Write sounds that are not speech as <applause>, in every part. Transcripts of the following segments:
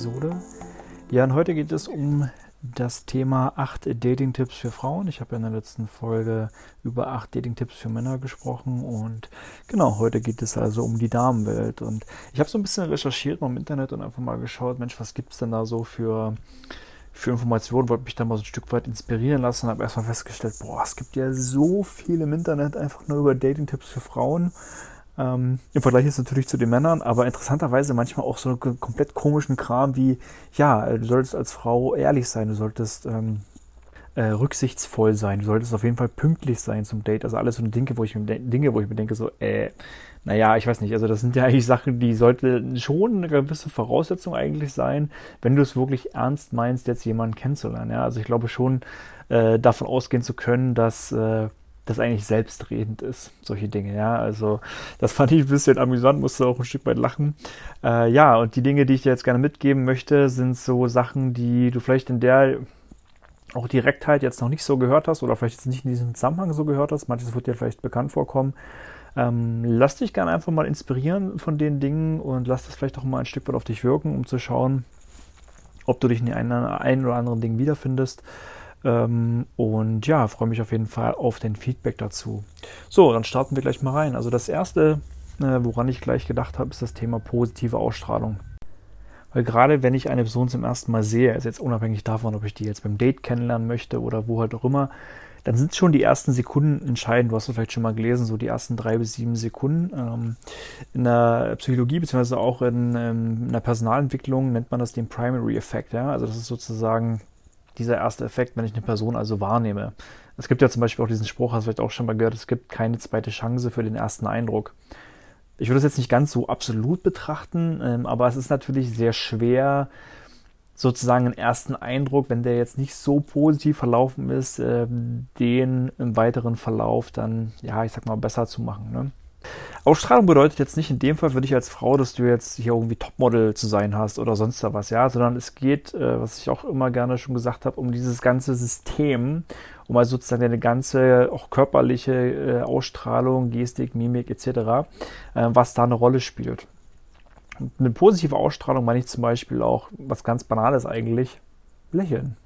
Podcast-Episode. Ja, und heute geht es um das Thema 8 Dating-Tipps für Frauen. Ich habe ja in der letzten Folge über 8 Dating-Tipps für Männer gesprochen und genau, heute geht es also um die Damenwelt. Und ich habe so ein bisschen recherchiert mal im Internet und einfach mal geschaut, Mensch, was gibt es denn da so für für Informationen, wollte mich da mal so ein Stück weit inspirieren lassen und habe erstmal festgestellt, boah, es gibt ja so viel im Internet einfach nur über Dating-Tipps für Frauen. Ähm, Im Vergleich jetzt natürlich zu den Männern, aber interessanterweise manchmal auch so einen komplett komischen Kram wie, ja, du solltest als Frau ehrlich sein, du solltest ähm, äh, rücksichtsvoll sein, du solltest auf jeden Fall pünktlich sein zum Date. Also alles so Dinge, wo ich mir, Dinge, wo ich mir denke, so, äh, naja, ich weiß nicht, also das sind ja eigentlich Sachen, die sollte schon eine gewisse Voraussetzung eigentlich sein, wenn du es wirklich ernst meinst, jetzt jemanden kennenzulernen. Ja, also ich glaube schon, äh, davon ausgehen zu können, dass äh, das eigentlich selbstredend ist, solche Dinge, ja. Also das fand ich ein bisschen amüsant, musste auch ein Stück weit lachen. Äh, ja, und die Dinge, die ich dir jetzt gerne mitgeben möchte, sind so Sachen, die du vielleicht in der auch Direktheit jetzt noch nicht so gehört hast oder vielleicht jetzt nicht in diesem Zusammenhang so gehört hast. Manches wird dir vielleicht bekannt vorkommen. Ähm, lass dich gerne einfach mal inspirieren von den Dingen und lass das vielleicht auch mal ein Stück weit auf dich wirken, um zu schauen, ob du dich in den einen oder anderen Dingen wiederfindest. Ähm, und ja, freue mich auf jeden Fall auf den Feedback dazu. So, dann starten wir gleich mal rein. Also das erste, äh, woran ich gleich gedacht habe, ist das Thema positive Ausstrahlung. Weil gerade wenn ich eine Person zum ersten Mal sehe, ist jetzt unabhängig davon, ob ich die jetzt beim Date kennenlernen möchte oder wo halt auch immer, dann sind schon die ersten Sekunden entscheidend. Du hast es vielleicht schon mal gelesen, so die ersten drei bis sieben Sekunden. Ähm, in der Psychologie beziehungsweise auch in, ähm, in der Personalentwicklung nennt man das den Primary Effect. Ja? Also das ist sozusagen dieser erste Effekt, wenn ich eine Person also wahrnehme. Es gibt ja zum Beispiel auch diesen Spruch, hast du vielleicht auch schon mal gehört, es gibt keine zweite Chance für den ersten Eindruck. Ich würde es jetzt nicht ganz so absolut betrachten, ähm, aber es ist natürlich sehr schwer, sozusagen einen ersten Eindruck, wenn der jetzt nicht so positiv verlaufen ist, äh, den im weiteren Verlauf dann, ja, ich sag mal, besser zu machen. Ne? Ausstrahlung bedeutet jetzt nicht in dem Fall für dich als Frau, dass du jetzt hier irgendwie Topmodel zu sein hast oder sonst was, ja, sondern es geht, äh, was ich auch immer gerne schon gesagt habe, um dieses ganze System, um also sozusagen deine ganze auch körperliche äh, Ausstrahlung, Gestik, Mimik etc., äh, was da eine Rolle spielt. Eine positive Ausstrahlung meine ich zum Beispiel auch, was ganz Banales eigentlich, lächeln.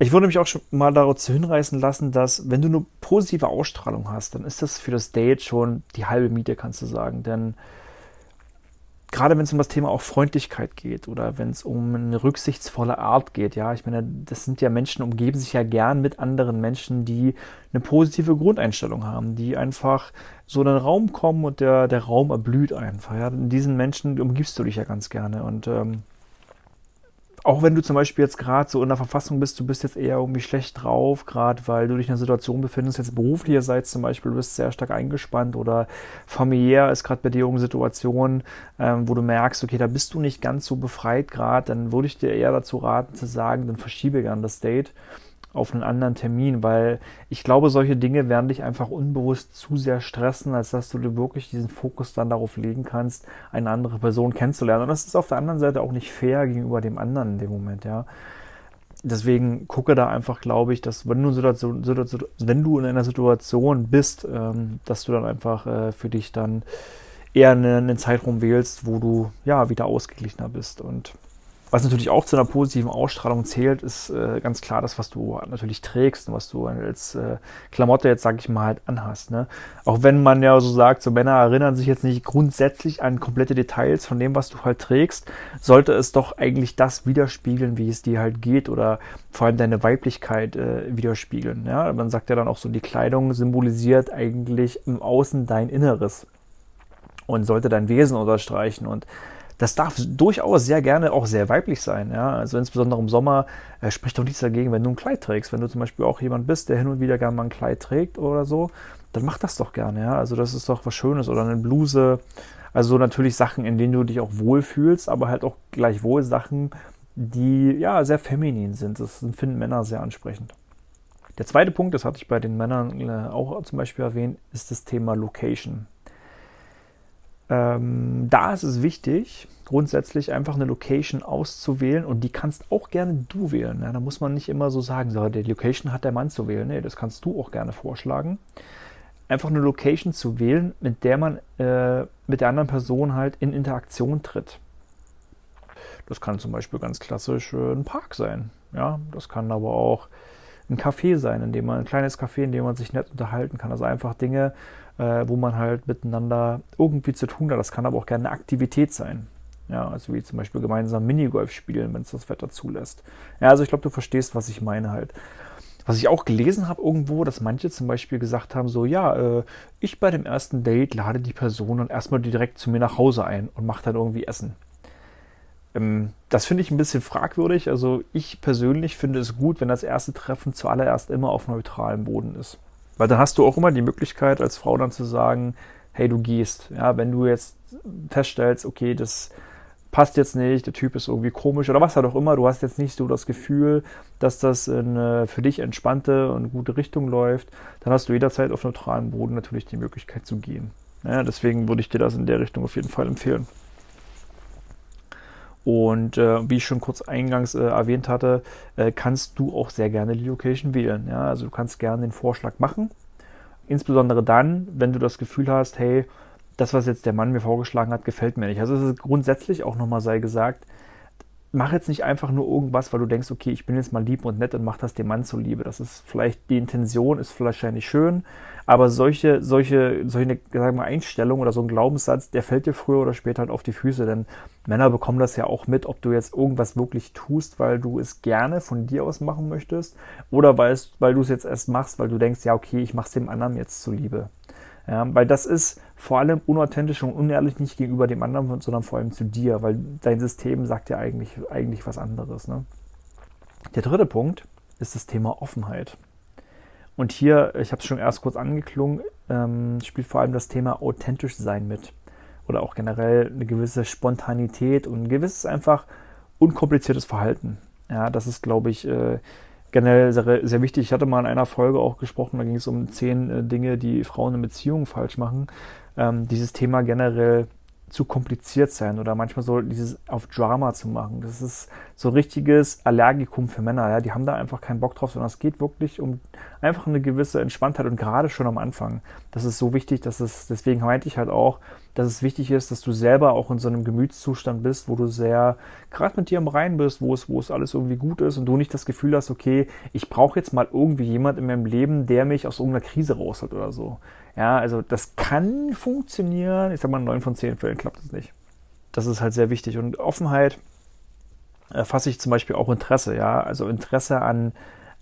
Ich würde mich auch schon mal dazu hinreißen lassen, dass wenn du eine positive Ausstrahlung hast, dann ist das für das Date schon die halbe Miete, kannst du sagen. Denn gerade wenn es um das Thema auch Freundlichkeit geht oder wenn es um eine rücksichtsvolle Art geht, ja, ich meine, das sind ja Menschen, umgeben sich ja gern mit anderen Menschen, die eine positive Grundeinstellung haben, die einfach so in den Raum kommen und der, der Raum erblüht einfach. Ja. In diesen Menschen umgibst du dich ja ganz gerne und ähm, auch wenn du zum Beispiel jetzt gerade so in der Verfassung bist, du bist jetzt eher irgendwie schlecht drauf, gerade weil du dich in einer Situation befindest, jetzt beruflicherseits zum Beispiel, du bist sehr stark eingespannt oder familiär ist gerade bei dir irgendeine Situation, ähm, wo du merkst, okay, da bist du nicht ganz so befreit gerade, dann würde ich dir eher dazu raten zu sagen, dann verschiebe gern das Date auf einen anderen Termin, weil ich glaube, solche Dinge werden dich einfach unbewusst zu sehr stressen, als dass du dir wirklich diesen Fokus dann darauf legen kannst, eine andere Person kennenzulernen. Und das ist auf der anderen Seite auch nicht fair gegenüber dem anderen in dem Moment, ja. Deswegen gucke da einfach, glaube ich, dass wenn du, Situation, Situation, wenn du in einer Situation bist, ähm, dass du dann einfach äh, für dich dann eher einen, einen Zeitraum wählst, wo du ja wieder ausgeglichener bist und was natürlich auch zu einer positiven Ausstrahlung zählt, ist äh, ganz klar das, was du natürlich trägst und was du als äh, Klamotte jetzt, sag ich mal, halt anhast. Ne? Auch wenn man ja so sagt, so Männer erinnern sich jetzt nicht grundsätzlich an komplette Details von dem, was du halt trägst, sollte es doch eigentlich das widerspiegeln, wie es dir halt geht oder vor allem deine Weiblichkeit äh, widerspiegeln. Ja? Man sagt ja dann auch so, die Kleidung symbolisiert eigentlich im Außen dein Inneres und sollte dein Wesen unterstreichen und das darf durchaus sehr gerne auch sehr weiblich sein. Ja? Also insbesondere im Sommer äh, spricht doch nichts dagegen, wenn du ein Kleid trägst. Wenn du zum Beispiel auch jemand bist, der hin und wieder gerne mal ein Kleid trägt oder so, dann mach das doch gerne. Ja? Also das ist doch was Schönes oder eine Bluse. Also natürlich Sachen, in denen du dich auch wohlfühlst, aber halt auch gleichwohl Sachen, die ja sehr feminin sind. Das finden Männer sehr ansprechend. Der zweite Punkt, das hatte ich bei den Männern äh, auch zum Beispiel erwähnt, ist das Thema Location. Ähm, da ist es wichtig, grundsätzlich einfach eine Location auszuwählen und die kannst auch gerne du wählen. Ja, da muss man nicht immer so sagen, so, die Location hat der Mann zu wählen. Nee, das kannst du auch gerne vorschlagen. einfach eine Location zu wählen, mit der man äh, mit der anderen Person halt in Interaktion tritt. Das kann zum Beispiel ganz klassisch äh, ein Park sein. Ja, das kann aber auch ein Café sein, in dem man ein kleines Café, in dem man sich nett unterhalten kann. Also einfach Dinge, wo man halt miteinander irgendwie zu tun hat. Das kann aber auch gerne eine Aktivität sein. Ja, also wie zum Beispiel gemeinsam Minigolf spielen, wenn es das Wetter zulässt. Ja, also ich glaube, du verstehst, was ich meine halt. Was ich auch gelesen habe irgendwo, dass manche zum Beispiel gesagt haben, so ja, äh, ich bei dem ersten Date lade die Person dann erstmal direkt zu mir nach Hause ein und mache dann irgendwie Essen. Ähm, das finde ich ein bisschen fragwürdig. Also ich persönlich finde es gut, wenn das erste Treffen zuallererst immer auf neutralem Boden ist. Weil dann hast du auch immer die Möglichkeit als Frau dann zu sagen, hey, du gehst. Ja, wenn du jetzt feststellst, okay, das passt jetzt nicht, der Typ ist irgendwie komisch oder was halt auch immer, du hast jetzt nicht so das Gefühl, dass das in eine für dich entspannte und gute Richtung läuft, dann hast du jederzeit auf neutralem Boden natürlich die Möglichkeit zu gehen. Ja, deswegen würde ich dir das in der Richtung auf jeden Fall empfehlen. Und äh, wie ich schon kurz eingangs äh, erwähnt hatte, äh, kannst du auch sehr gerne die Location wählen. Ja? Also du kannst gerne den Vorschlag machen. Insbesondere dann, wenn du das Gefühl hast, hey, das, was jetzt der Mann mir vorgeschlagen hat, gefällt mir nicht. Also es ist grundsätzlich auch nochmal sei gesagt, mach jetzt nicht einfach nur irgendwas, weil du denkst, okay, ich bin jetzt mal lieb und nett und mach das dem Mann zuliebe. Das ist vielleicht, die Intention ist wahrscheinlich schön, aber solche, solche, solche, sagen wir, Einstellung oder so ein Glaubenssatz, der fällt dir früher oder später halt auf die Füße, denn Männer bekommen das ja auch mit, ob du jetzt irgendwas wirklich tust, weil du es gerne von dir aus machen möchtest oder weil, weil du es jetzt erst machst, weil du denkst, ja, okay, ich mach's dem anderen jetzt zuliebe. Ja, weil das ist vor allem unauthentisch und unehrlich nicht gegenüber dem anderen, sondern vor allem zu dir, weil dein System sagt ja eigentlich, eigentlich was anderes. Ne? Der dritte Punkt ist das Thema Offenheit. Und hier, ich habe es schon erst kurz angeklungen, ähm, spielt vor allem das Thema authentisch sein mit. Oder auch generell eine gewisse Spontanität und ein gewisses einfach unkompliziertes Verhalten. Ja, das ist, glaube ich, äh, generell sehr, sehr wichtig. Ich hatte mal in einer Folge auch gesprochen, da ging es um zehn äh, Dinge, die Frauen in Beziehungen falsch machen. Ähm, dieses Thema generell zu kompliziert sein oder manchmal so dieses auf Drama zu machen. Das ist so richtiges Allergikum für Männer. Ja? Die haben da einfach keinen Bock drauf, sondern es geht wirklich um einfach eine gewisse Entspanntheit und gerade schon am Anfang. Das ist so wichtig, dass es, deswegen meinte ich halt auch, dass es wichtig ist, dass du selber auch in so einem Gemütszustand bist, wo du sehr gerade mit dir im Rein bist, wo es, wo es alles irgendwie gut ist und du nicht das Gefühl hast, okay, ich brauche jetzt mal irgendwie jemand in meinem Leben, der mich aus irgendeiner Krise rausholt oder so. Ja, also das kann funktionieren. Ich sag mal, in neun von zehn Fällen klappt es nicht. Das ist halt sehr wichtig. Und Offenheit erfasse ich zum Beispiel auch Interesse, ja. Also Interesse an,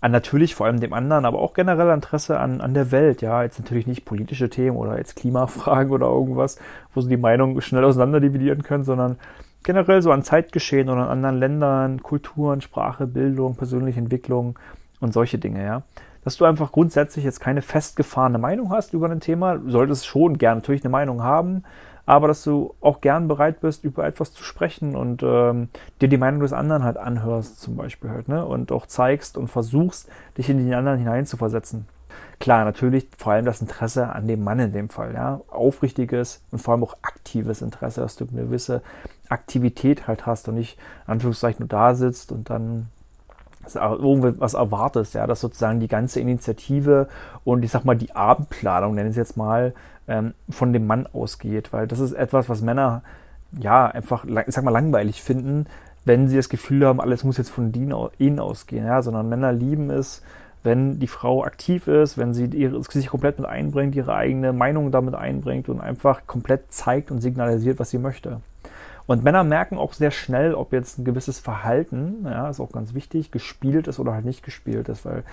an natürlich vor allem dem anderen, aber auch generell Interesse an, an der Welt, ja. Jetzt natürlich nicht politische Themen oder jetzt Klimafragen <laughs> oder irgendwas, wo sie die Meinung schnell auseinander dividieren können, sondern generell so an Zeitgeschehen oder an anderen Ländern, Kulturen, Sprache, Bildung, persönliche Entwicklung und solche Dinge, ja dass du einfach grundsätzlich jetzt keine festgefahrene Meinung hast über ein Thema. Du solltest schon gern natürlich eine Meinung haben, aber dass du auch gern bereit bist, über etwas zu sprechen und ähm, dir die Meinung des anderen halt anhörst, zum Beispiel halt, ne? Und auch zeigst und versuchst, dich in den anderen hineinzuversetzen. Klar, natürlich vor allem das Interesse an dem Mann in dem Fall, ja. Aufrichtiges und vor allem auch aktives Interesse, dass du eine gewisse Aktivität halt hast und nicht, Anführungszeichen, nur da sitzt und dann irgendwas erwartest, ja, dass sozusagen die ganze Initiative und ich sag mal die Abendplanung, nenne es jetzt mal, ähm, von dem Mann ausgeht, weil das ist etwas, was Männer ja einfach, ich sag mal, langweilig finden, wenn sie das Gefühl haben, alles muss jetzt von ihnen ausgehen, ja, sondern Männer lieben es, wenn die Frau aktiv ist, wenn sie ihre, sich komplett mit einbringt, ihre eigene Meinung damit einbringt und einfach komplett zeigt und signalisiert, was sie möchte. Und Männer merken auch sehr schnell, ob jetzt ein gewisses Verhalten, ja, ist auch ganz wichtig, gespielt ist oder halt nicht gespielt ist, weil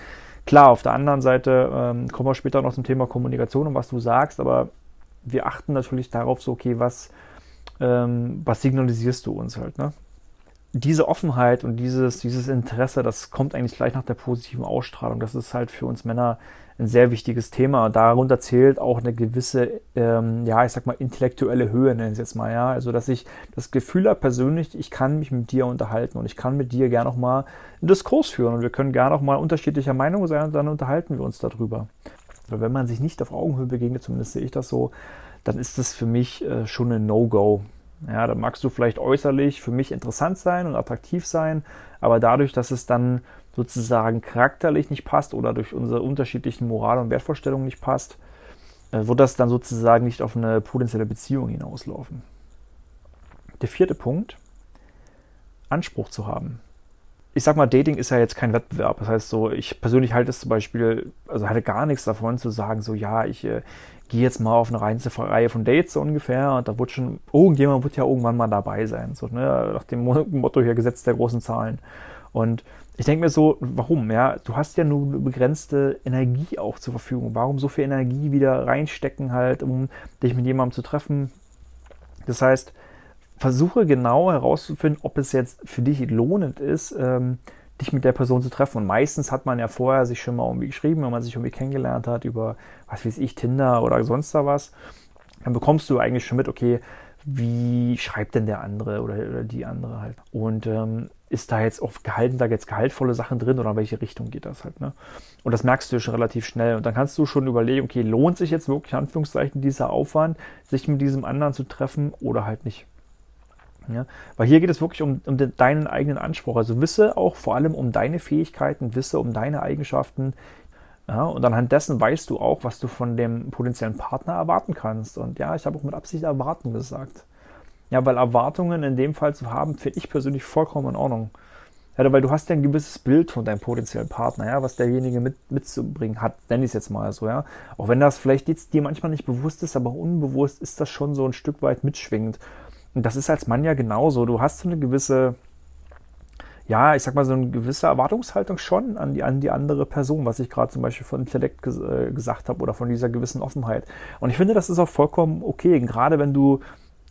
klar, auf der anderen Seite ähm, kommen wir später noch zum Thema Kommunikation und was du sagst, aber wir achten natürlich darauf, so, okay, was, ähm, was signalisierst du uns halt, ne? Diese Offenheit und dieses, dieses Interesse, das kommt eigentlich gleich nach der positiven Ausstrahlung. Das ist halt für uns Männer ein sehr wichtiges Thema. Darunter zählt auch eine gewisse, ähm, ja, ich sag mal, intellektuelle Höhe, nenne ich es jetzt mal, ja. Also, dass ich das Gefühl habe persönlich, ich kann mich mit dir unterhalten und ich kann mit dir gerne noch mal einen Diskurs führen und wir können gerne noch mal unterschiedlicher Meinung sein und dann unterhalten wir uns darüber. Weil wenn man sich nicht auf Augenhöhe begegnet, zumindest sehe ich das so, dann ist das für mich äh, schon ein No-Go. Ja, dann magst du vielleicht äußerlich für mich interessant sein und attraktiv sein, aber dadurch, dass es dann sozusagen charakterlich nicht passt oder durch unsere unterschiedlichen Moral- und Wertvorstellungen nicht passt, äh, wird das dann sozusagen nicht auf eine potenzielle Beziehung hinauslaufen. Der vierte Punkt, Anspruch zu haben. Ich sag mal, Dating ist ja jetzt kein Wettbewerb. Das heißt so, ich persönlich halte es zum Beispiel, also hatte gar nichts davon zu sagen, so ja, ich äh, gehe jetzt mal auf eine Reihe von Dates so ungefähr und da wird schon, irgendjemand wird ja irgendwann mal dabei sein. So, ne? Nach dem Motto hier Gesetz der großen Zahlen. Und ich denke mir so, warum? Ja, du hast ja nur begrenzte Energie auch zur Verfügung. Warum so viel Energie wieder reinstecken halt, um dich mit jemandem zu treffen? Das heißt, versuche genau herauszufinden, ob es jetzt für dich lohnend ist, ähm, dich mit der Person zu treffen. Und meistens hat man ja vorher sich schon mal irgendwie geschrieben, wenn man sich irgendwie kennengelernt hat über, was weiß ich, Tinder oder sonst da was. Dann bekommst du eigentlich schon mit, okay, wie schreibt denn der andere oder, oder die andere halt. Und ähm, ist da jetzt auf Gehalten, da jetzt gehaltvolle Sachen drin oder in welche Richtung geht das halt, ne? Und das merkst du schon relativ schnell. Und dann kannst du schon überlegen, okay, lohnt sich jetzt wirklich, Anführungszeichen, dieser Aufwand, sich mit diesem anderen zu treffen oder halt nicht. Ja, weil hier geht es wirklich um, um den, deinen eigenen Anspruch. Also wisse auch vor allem um deine Fähigkeiten, wisse um deine Eigenschaften. Ja, und anhand dessen weißt du auch, was du von dem potenziellen Partner erwarten kannst. Und ja, ich habe auch mit Absicht erwarten gesagt. Ja, weil Erwartungen in dem Fall zu haben, finde ich persönlich vollkommen in Ordnung. Ja, weil du hast ja ein gewisses Bild von deinem potenziellen Partner, ja, was derjenige mit, mitzubringen hat, nenne ich es jetzt mal so, ja. Auch wenn das vielleicht jetzt dir manchmal nicht bewusst ist, aber unbewusst ist das schon so ein Stück weit mitschwingend. Und das ist als Mann ja genauso. Du hast so eine gewisse, ja, ich sag mal, so eine gewisse Erwartungshaltung schon an die, an die andere Person, was ich gerade zum Beispiel von Intellekt ges äh, gesagt habe oder von dieser gewissen Offenheit. Und ich finde, das ist auch vollkommen okay. Gerade wenn du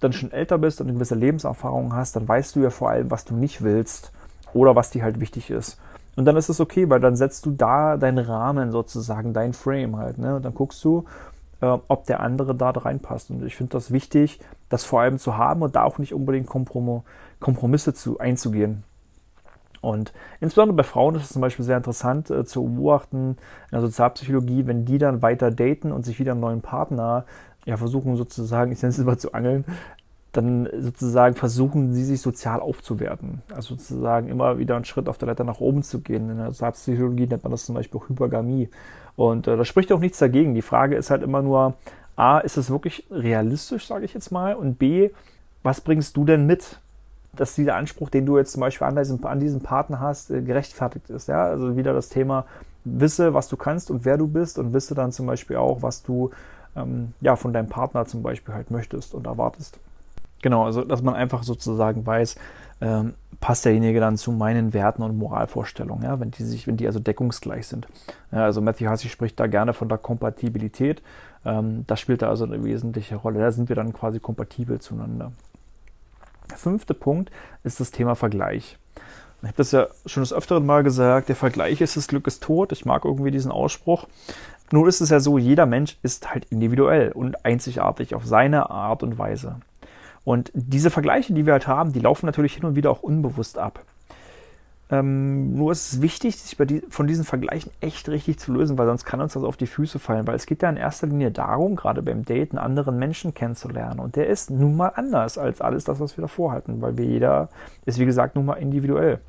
dann schon älter bist und eine gewisse Lebenserfahrung hast, dann weißt du ja vor allem, was du nicht willst oder was dir halt wichtig ist. Und dann ist es okay, weil dann setzt du da deinen Rahmen sozusagen, dein Frame halt. Ne? Und dann guckst du, äh, ob der andere da reinpasst. Und ich finde das wichtig, das vor allem zu haben und da auch nicht unbedingt Komprom Kompromisse zu, einzugehen. Und insbesondere bei Frauen ist es zum Beispiel sehr interessant äh, zu beobachten in der Sozialpsychologie, wenn die dann weiter daten und sich wieder einen neuen Partner ja, versuchen sozusagen, ich nenne es immer zu angeln, dann sozusagen versuchen sie sich sozial aufzuwerten. Also sozusagen immer wieder einen Schritt auf der Leiter nach oben zu gehen. In der Sozialpsychologie nennt man das zum Beispiel auch Hypergamie. Und äh, da spricht auch nichts dagegen. Die Frage ist halt immer nur, A, ist es wirklich realistisch, sage ich jetzt mal, und B, was bringst du denn mit, dass dieser Anspruch, den du jetzt zum Beispiel an diesem, an diesem Partner hast, äh, gerechtfertigt ist. Ja? Also wieder das Thema, wisse, was du kannst und wer du bist und wisse dann zum Beispiel auch, was du ähm, ja, von deinem Partner zum Beispiel halt möchtest und erwartest. Genau, also dass man einfach sozusagen weiß, ähm, passt derjenige dann zu meinen Werten und Moralvorstellungen, ja, wenn die sich, wenn die also deckungsgleich sind. Ja, also Matthew Hussey spricht da gerne von der Kompatibilität. Ähm, das spielt da also eine wesentliche Rolle. Da sind wir dann quasi kompatibel zueinander. Der fünfte Punkt ist das Thema Vergleich. Ich habe das ja schon des Öfteren mal gesagt, der Vergleich ist das Glück ist tot. Ich mag irgendwie diesen Ausspruch. Nun ist es ja so, jeder Mensch ist halt individuell und einzigartig auf seine Art und Weise. Und diese Vergleiche, die wir halt haben, die laufen natürlich hin und wieder auch unbewusst ab. Ähm, nur ist es wichtig, sich die, von diesen Vergleichen echt richtig zu lösen, weil sonst kann uns das auf die Füße fallen. Weil es geht ja in erster Linie darum, gerade beim Daten, anderen Menschen kennenzulernen. Und der ist nun mal anders als alles das, was wir davor hatten, weil wir jeder ist, wie gesagt, nun mal individuell.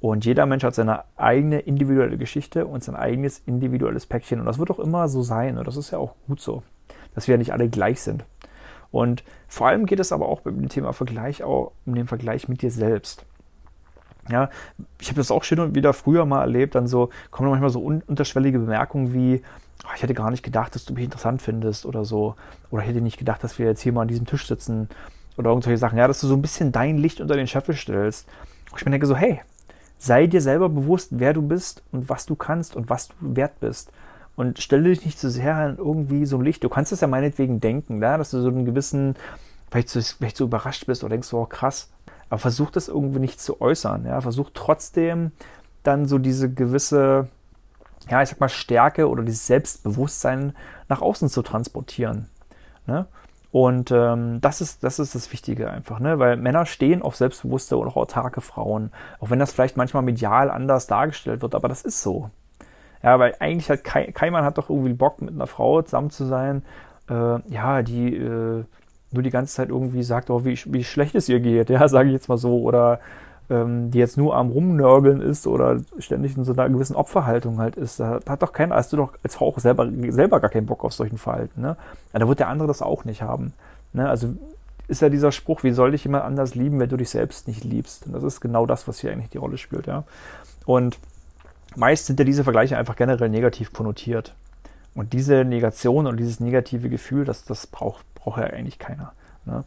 Und jeder Mensch hat seine eigene individuelle Geschichte und sein eigenes individuelles Päckchen. Und das wird auch immer so sein. Und das ist ja auch gut so, dass wir ja nicht alle gleich sind. Und vor allem geht es aber auch beim Thema Vergleich auch um den Vergleich mit dir selbst. Ja, ich habe das auch schon und wieder früher mal erlebt, dann so kommen manchmal so un unterschwellige Bemerkungen wie, oh, ich hätte gar nicht gedacht, dass du mich interessant findest oder so. Oder ich hätte nicht gedacht, dass wir jetzt hier mal an diesem Tisch sitzen oder irgendwelche Sachen. Ja, dass du so ein bisschen dein Licht unter den Scheffel stellst. Und ich mir denke so, hey, sei dir selber bewusst, wer du bist und was du kannst und was du wert bist und stelle dich nicht zu so sehr an irgendwie so ein Licht. Du kannst es ja meinetwegen denken, ja, dass du so einen gewissen, vielleicht so, vielleicht so überrascht bist oder denkst, oh krass, aber versuch das irgendwie nicht zu äußern. Ja, versuch trotzdem dann so diese gewisse, ja, ich sag mal, Stärke oder dieses Selbstbewusstsein nach außen zu transportieren. Ne? Und ähm, das, ist, das ist das Wichtige einfach, ne? weil Männer stehen auf selbstbewusste und auch autarke Frauen, auch wenn das vielleicht manchmal medial anders dargestellt wird, aber das ist so. Ja, weil eigentlich hat kein, kein Mann hat doch irgendwie Bock, mit einer Frau zusammen zu sein, äh, ja, die äh, nur die ganze Zeit irgendwie sagt, oh, wie, wie schlecht es ihr geht, <laughs> ja, sage ich jetzt mal so, oder ähm, die jetzt nur am Rumnörgeln ist oder ständig in so einer gewissen Opferhaltung halt ist, da hat doch keiner, hast du doch als Frau auch selber, selber gar keinen Bock auf solchen Verhalten. Ne? Ja, da wird der andere das auch nicht haben. Ne? Also ist ja dieser Spruch, wie soll dich jemand anders lieben, wenn du dich selbst nicht liebst? Und das ist genau das, was hier eigentlich die Rolle spielt, ja. Und meist sind ja diese Vergleiche einfach generell negativ konnotiert. Und diese Negation und dieses negative Gefühl, das, das braucht, braucht ja eigentlich keiner. Ne?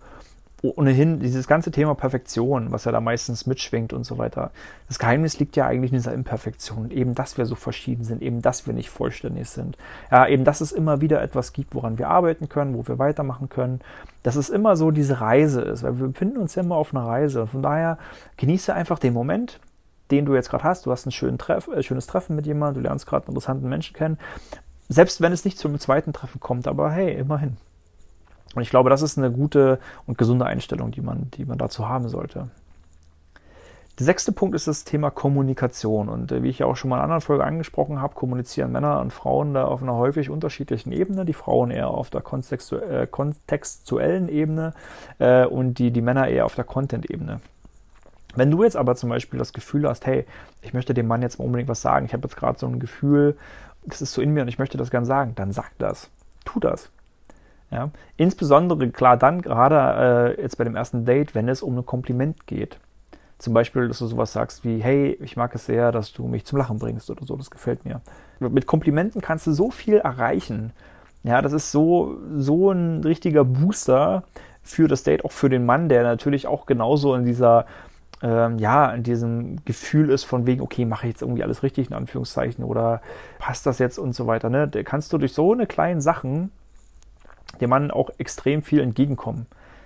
Ohnehin dieses ganze Thema Perfektion, was ja da meistens mitschwingt und so weiter. Das Geheimnis liegt ja eigentlich in dieser Imperfektion. Eben, dass wir so verschieden sind, eben, dass wir nicht vollständig sind. Ja, eben, dass es immer wieder etwas gibt, woran wir arbeiten können, wo wir weitermachen können. Dass es immer so diese Reise ist, weil wir befinden uns ja immer auf einer Reise. Von daher genieße einfach den Moment, den du jetzt gerade hast. Du hast ein äh, schönes Treffen mit jemandem, du lernst gerade einen interessanten Menschen kennen. Selbst wenn es nicht zum zweiten Treffen kommt, aber hey, immerhin. Und ich glaube, das ist eine gute und gesunde Einstellung, die man, die man dazu haben sollte. Der sechste Punkt ist das Thema Kommunikation. Und äh, wie ich ja auch schon mal in einer anderen Folge angesprochen habe, kommunizieren Männer und Frauen da auf einer häufig unterschiedlichen Ebene. Die Frauen eher auf der kontextu äh, kontextuellen Ebene äh, und die, die Männer eher auf der Content-Ebene. Wenn du jetzt aber zum Beispiel das Gefühl hast, hey, ich möchte dem Mann jetzt mal unbedingt was sagen, ich habe jetzt gerade so ein Gefühl, das ist so in mir und ich möchte das gern sagen, dann sag das. Tu das. Ja? Insbesondere klar dann, gerade äh, jetzt bei dem ersten Date, wenn es um ein Kompliment geht. Zum Beispiel, dass du sowas sagst wie, hey, ich mag es sehr, dass du mich zum Lachen bringst oder so, das gefällt mir. Mit Komplimenten kannst du so viel erreichen. Ja, das ist so, so ein richtiger Booster für das Date, auch für den Mann, der natürlich auch genauso in dieser, ähm, ja, in diesem Gefühl ist von wegen, okay, mache ich jetzt irgendwie alles richtig, in Anführungszeichen, oder passt das jetzt und so weiter, ne? Da kannst du durch so eine kleinen Sachen dem Mann auch extrem viel entgegenkommen.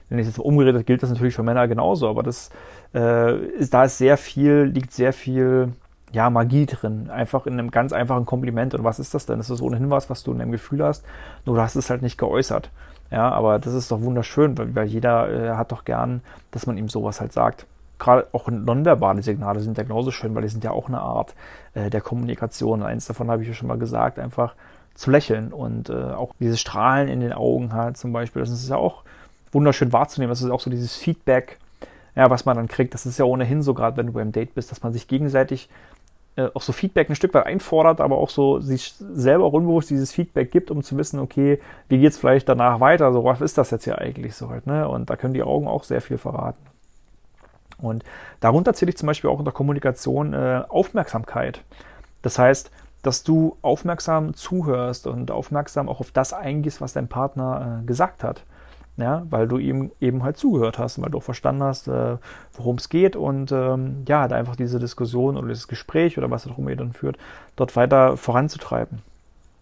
Wenn ich jetzt umgeredet gilt das natürlich für Männer genauso, aber das äh, ist, da ist sehr viel, liegt sehr viel ja, Magie drin. Einfach in einem ganz einfachen Kompliment. Und was ist das denn? Das ist ohnehin was, was du in deinem Gefühl hast, nur du hast es halt nicht geäußert. Ja, aber das ist doch wunderschön, weil, weil jeder äh, hat doch gern, dass man ihm sowas halt sagt. Gerade auch nonverbale Signale sind ja genauso schön, weil die sind ja auch eine Art äh, der Kommunikation. Eins davon habe ich ja schon mal gesagt, einfach zu lächeln und äh, auch diese Strahlen in den Augen hat zum Beispiel. Das ist ja auch wunderschön wahrzunehmen. Das ist auch so dieses Feedback, ja, was man dann kriegt. Das ist ja ohnehin so, gerade wenn du beim Date bist, dass man sich gegenseitig äh, auch so Feedback ein Stück weit einfordert, aber auch so sich selber auch unbewusst dieses Feedback gibt, um zu wissen, okay, wie geht's vielleicht danach weiter? So, was ist das jetzt hier eigentlich so halt, ne? Und da können die Augen auch sehr viel verraten. Und darunter zähle ich zum Beispiel auch unter Kommunikation äh, Aufmerksamkeit. Das heißt, dass du aufmerksam zuhörst und aufmerksam auch auf das eingehst, was dein Partner äh, gesagt hat. Ja, weil du ihm eben halt zugehört hast, weil du auch verstanden hast, äh, worum es geht und ähm, ja, da einfach diese Diskussion oder dieses Gespräch oder was auch immer ihr dann führt, dort weiter voranzutreiben.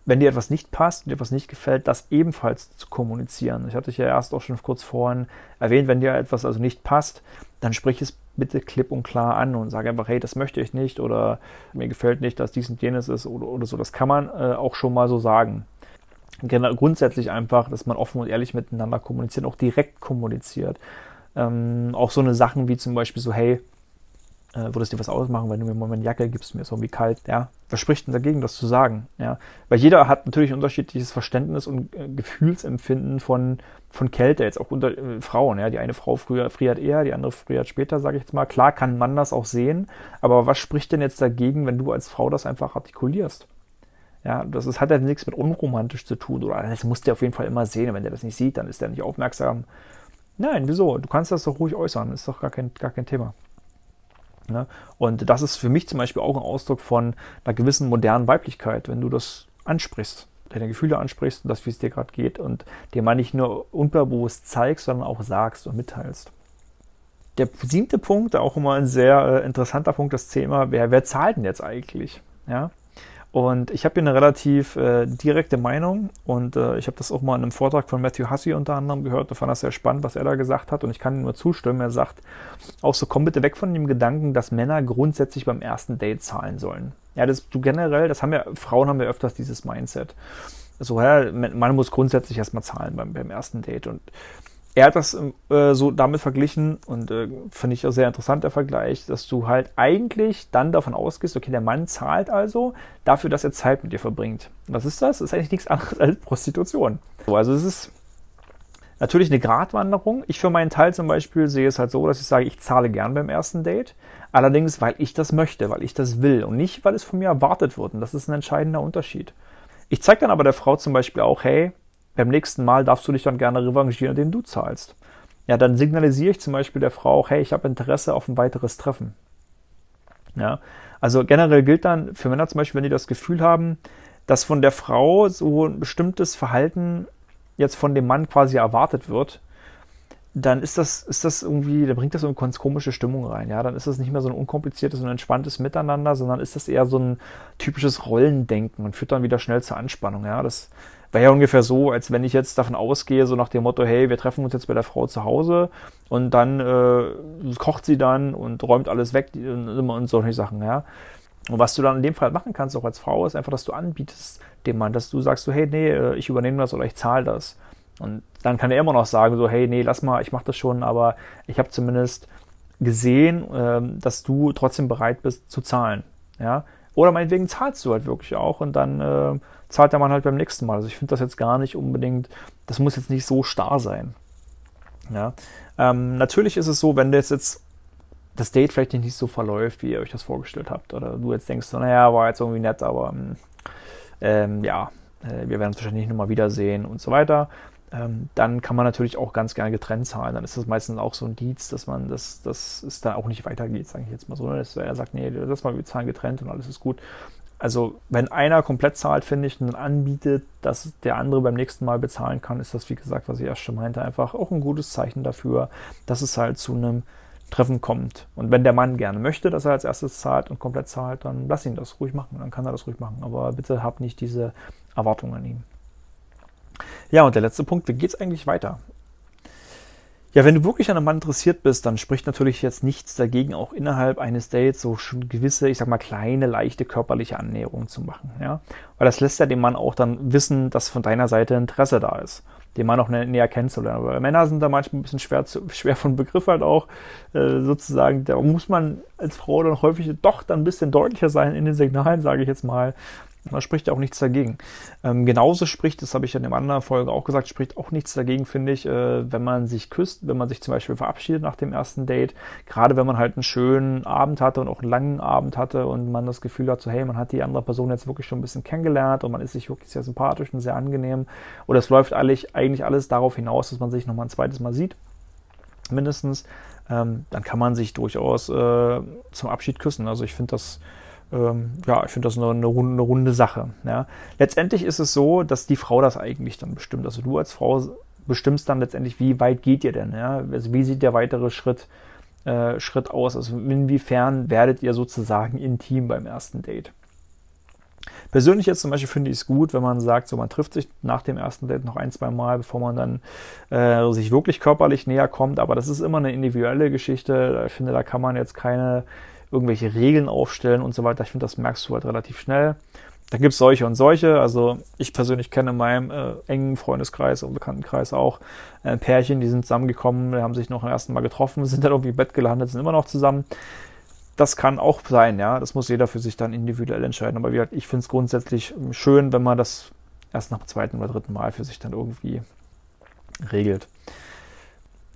Wenn dir etwas nicht passt, dir etwas nicht gefällt, das ebenfalls zu kommunizieren. Ich hatte dich ja erst auch schon kurz vorhin erwähnt, wenn dir etwas also nicht passt, dann sprich es bitte klipp und klar an und sage einfach, hey, das möchte ich nicht oder mir gefällt nicht, dass dies und jenes ist oder, oder so. Das kann man äh, auch schon mal so sagen. Grundsätzlich einfach, dass man offen und ehrlich miteinander kommuniziert, auch direkt kommuniziert. Ähm, auch so eine Sachen wie zum Beispiel so, hey, äh, würdest dir was ausmachen, wenn du mir mal eine Jacke gibst, mir ist irgendwie kalt, ja, was spricht denn dagegen, das zu sagen, ja, weil jeder hat natürlich unterschiedliches Verständnis und äh, Gefühlsempfinden von, von Kälte, jetzt auch unter äh, Frauen, ja, die eine Frau früher friert eher, die andere friert später, sage ich jetzt mal, klar kann man das auch sehen, aber was spricht denn jetzt dagegen, wenn du als Frau das einfach artikulierst? Ja, das ist, hat ja nichts mit unromantisch zu tun oder das muss der auf jeden Fall immer sehen. Und wenn der das nicht sieht, dann ist der nicht aufmerksam. Nein, wieso? Du kannst das doch ruhig äußern, ist doch gar kein, gar kein Thema. Ne? Und das ist für mich zum Beispiel auch ein Ausdruck von einer gewissen modernen Weiblichkeit, wenn du das ansprichst, deine Gefühle ansprichst und das, wie es dir gerade geht und dir mal nicht nur unterbewusst zeigst, sondern auch sagst und mitteilst. Der siebte Punkt, auch immer ein sehr äh, interessanter Punkt, das Thema, wer, wer zahlt denn jetzt eigentlich? Ja? Und ich habe hier eine relativ äh, direkte Meinung und äh, ich habe das auch mal in einem Vortrag von Matthew Hussey unter anderem gehört und fand das sehr spannend, was er da gesagt hat und ich kann ihm nur zustimmen. Er sagt auch so, komm bitte weg von dem Gedanken, dass Männer grundsätzlich beim ersten Date zahlen sollen. Ja, das du generell, das haben ja, Frauen haben ja öfters dieses Mindset. So, ja, man muss grundsätzlich erstmal zahlen beim, beim ersten Date und er hat das äh, so damit verglichen und äh, finde ich auch sehr interessant, der Vergleich, dass du halt eigentlich dann davon ausgehst, okay, der Mann zahlt also dafür, dass er Zeit mit dir verbringt. Was ist das? Das ist eigentlich nichts anderes <laughs> als Prostitution. Also es ist natürlich eine Gratwanderung. Ich für meinen Teil zum Beispiel sehe es halt so, dass ich sage, ich zahle gern beim ersten Date. Allerdings, weil ich das möchte, weil ich das will und nicht, weil es von mir erwartet wird. Und das ist ein entscheidender Unterschied. Ich zeige dann aber der Frau zum Beispiel auch, hey, beim nächsten Mal darfst du dich dann gerne revanchieren, indem du zahlst. Ja, dann signalisiere ich zum Beispiel der Frau auch, hey, ich habe Interesse auf ein weiteres Treffen. Ja, also generell gilt dann für Männer zum Beispiel, wenn die das Gefühl haben, dass von der Frau so ein bestimmtes Verhalten jetzt von dem Mann quasi erwartet wird, dann ist das, ist das irgendwie, da bringt das so eine ganz komische Stimmung rein. Ja, dann ist das nicht mehr so ein unkompliziertes und entspanntes Miteinander, sondern ist das eher so ein typisches Rollendenken und führt dann wieder schnell zur Anspannung. Ja, das wäre ja ungefähr so, als wenn ich jetzt davon ausgehe, so nach dem Motto, hey, wir treffen uns jetzt bei der Frau zu Hause und dann äh, kocht sie dann und räumt alles weg und, und solche Sachen. Ja, und was du dann in dem Fall machen kannst, auch als Frau, ist einfach, dass du anbietest dem Mann, dass du sagst so, hey, nee, äh, ich übernehme das oder ich zahle das. Und dann kann er immer noch sagen, so, hey, nee, lass mal, ich mache das schon, aber ich habe zumindest gesehen, ähm, dass du trotzdem bereit bist zu zahlen. Ja? Oder meinetwegen zahlst du halt wirklich auch und dann äh, zahlt der Mann halt beim nächsten Mal. Also ich finde das jetzt gar nicht unbedingt, das muss jetzt nicht so starr sein. Ja? Ähm, natürlich ist es so, wenn du jetzt, das Date vielleicht nicht so verläuft, wie ihr euch das vorgestellt habt, oder du jetzt denkst, naja, war jetzt irgendwie nett, aber hm, ähm, ja, äh, wir werden uns wahrscheinlich nicht nochmal wiedersehen und so weiter ähm, dann kann man natürlich auch ganz gerne getrennt zahlen. Dann ist das meistens auch so ein Dienst, dass man das, das ist dann auch nicht weitergeht, sage ich jetzt mal so. Ne? Dass er sagt, nee, das mal, wir zahlen getrennt und alles ist gut. Also, wenn einer komplett zahlt, finde ich, und dann anbietet, dass der andere beim nächsten Mal bezahlen kann, ist das, wie gesagt, was ich erst schon meinte, einfach auch ein gutes Zeichen dafür, dass es halt zu einem Treffen kommt. Und wenn der Mann gerne möchte, dass er als erstes zahlt und komplett zahlt, dann lass ihn das ruhig machen. Dann kann er das ruhig machen. Aber bitte hab nicht diese Erwartungen an ihn. Ja, und der letzte Punkt, wie geht es eigentlich weiter? Ja, wenn du wirklich an einem Mann interessiert bist, dann spricht natürlich jetzt nichts dagegen, auch innerhalb eines Dates so schon gewisse, ich sag mal, kleine, leichte körperliche Annäherungen zu machen. Ja? Weil das lässt ja dem Mann auch dann wissen, dass von deiner Seite Interesse da ist, den Mann auch näher kennenzulernen. Aber Männer sind da manchmal ein bisschen schwer, zu, <laughs> schwer von Begriff halt auch, äh, sozusagen. Da muss man als Frau dann häufig doch dann ein bisschen deutlicher sein in den Signalen, sage ich jetzt mal, da spricht ja auch nichts dagegen. Ähm, genauso spricht, das habe ich ja in der anderen Folge auch gesagt, spricht auch nichts dagegen, finde ich, äh, wenn man sich küsst, wenn man sich zum Beispiel verabschiedet nach dem ersten Date. Gerade wenn man halt einen schönen Abend hatte und auch einen langen Abend hatte und man das Gefühl hat, so hey, man hat die andere Person jetzt wirklich schon ein bisschen kennengelernt und man ist sich wirklich sehr sympathisch und sehr angenehm. Oder es läuft eigentlich, eigentlich alles darauf hinaus, dass man sich nochmal ein zweites Mal sieht. Mindestens. Ähm, dann kann man sich durchaus äh, zum Abschied küssen. Also ich finde das ähm, ja, ich finde das eine, eine, runde, eine, runde Sache. Ja. Letztendlich ist es so, dass die Frau das eigentlich dann bestimmt. Also du als Frau bestimmst dann letztendlich, wie weit geht ihr denn? Ja? Also wie sieht der weitere Schritt, äh, Schritt aus? Also inwiefern werdet ihr sozusagen intim beim ersten Date? Persönlich jetzt zum Beispiel finde ich es gut, wenn man sagt, so man trifft sich nach dem ersten Date noch ein, zwei Mal, bevor man dann äh, sich wirklich körperlich näher kommt. Aber das ist immer eine individuelle Geschichte. Ich finde, da kann man jetzt keine irgendwelche Regeln aufstellen und so weiter. Ich finde, das merkst du halt relativ schnell. Da gibt es solche und solche. Also ich persönlich kenne in meinem äh, engen Freundeskreis und Bekanntenkreis auch äh, Pärchen, die sind zusammengekommen, haben sich noch am ersten Mal getroffen, <laughs> sind dann irgendwie im Bett gelandet, sind immer noch zusammen. Das kann auch sein, ja. Das muss jeder für sich dann individuell entscheiden. Aber wie gesagt, ich finde es grundsätzlich schön, wenn man das erst nach dem zweiten oder dritten Mal für sich dann irgendwie regelt.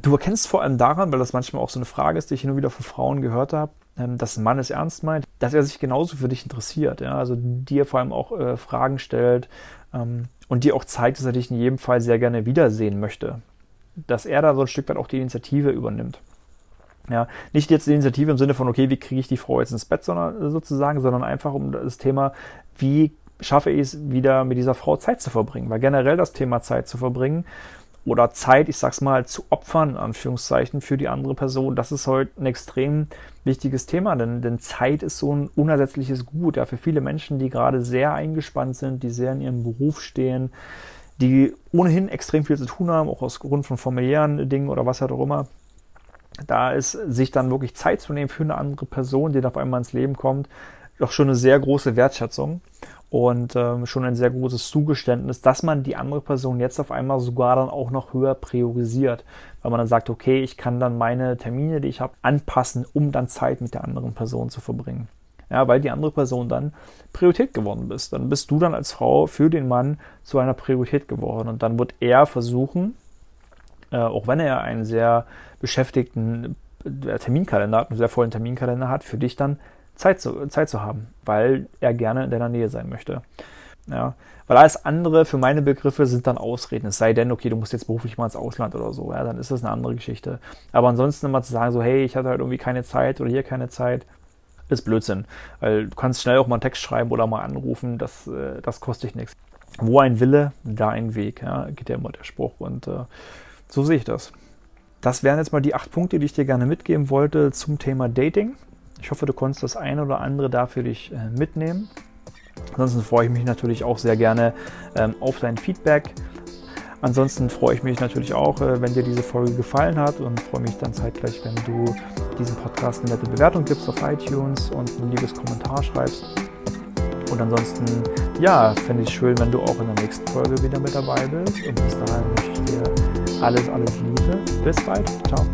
Du erkennst vor allem daran, weil das manchmal auch so eine Frage ist, die ich hin und wieder von Frauen gehört habe, ähm, dass ein Mann es ernst meint, dass er sich genauso für dich interessiert. Ja? Also dir vor allem auch äh, Fragen stellt ähm, und dir auch zeigt, dass er dich in jedem Fall sehr gerne wiedersehen möchte. Dass er da so ein Stück weit auch die Initiative übernimmt. Ja, nicht jetzt die Initiative im Sinne von, okay, wie kriege ich die Frau jetzt ins Bett, sondern sozusagen, sondern einfach um das Thema, wie schaffe ich es wieder mit dieser Frau Zeit zu verbringen. Weil generell das Thema Zeit zu verbringen oder Zeit, ich sag's mal, zu opfern, in Anführungszeichen, für die andere Person, das ist heute ein extrem wichtiges Thema, denn, denn Zeit ist so ein unersetzliches Gut, ja, für viele Menschen, die gerade sehr eingespannt sind, die sehr in ihrem Beruf stehen, die ohnehin extrem viel zu tun haben, auch aus Grund von familiären Dingen oder was halt auch immer. Da ist sich dann wirklich Zeit zu nehmen für eine andere Person, die da auf einmal ins Leben kommt, doch schon eine sehr große Wertschätzung und ähm, schon ein sehr großes Zugeständnis, dass man die andere Person jetzt auf einmal sogar dann auch noch höher priorisiert, weil man dann sagt, okay, ich kann dann meine Termine, die ich habe, anpassen, um dann Zeit mit der anderen Person zu verbringen. Ja, weil die andere Person dann Priorität geworden bist. Dann bist du dann als Frau für den Mann zu einer Priorität geworden und dann wird er versuchen, äh, auch wenn er einen sehr beschäftigten äh, Terminkalender hat, einen sehr vollen Terminkalender hat, für dich dann Zeit zu, Zeit zu haben, weil er gerne in deiner Nähe sein möchte. Ja, weil alles andere für meine Begriffe sind dann Ausreden. Es sei denn, okay, du musst jetzt beruflich mal ins Ausland oder so, ja, dann ist das eine andere Geschichte. Aber ansonsten immer zu sagen, so, hey, ich hatte halt irgendwie keine Zeit oder hier keine Zeit, ist Blödsinn. Weil du kannst schnell auch mal einen Text schreiben oder mal anrufen, das, äh, das kostet dich nichts. Wo ein Wille, da ein Weg, ja, geht ja immer der Spruch. Und äh, so sehe ich das. Das wären jetzt mal die acht Punkte, die ich dir gerne mitgeben wollte zum Thema Dating. Ich hoffe, du konntest das eine oder andere da für dich äh, mitnehmen. Ansonsten freue ich mich natürlich auch sehr gerne ähm, auf dein Feedback. Ansonsten freue ich mich natürlich auch, äh, wenn dir diese Folge gefallen hat und freue mich dann zeitgleich, wenn du diesem Podcast eine nette Bewertung gibst auf iTunes und ein liebes Kommentar schreibst. Und ansonsten, ja, fände ich es schön, wenn du auch in der nächsten Folge wieder mit dabei bist. Und bis dahin wünsche ich dir alles, alles Liebe. Bis bald. Ciao.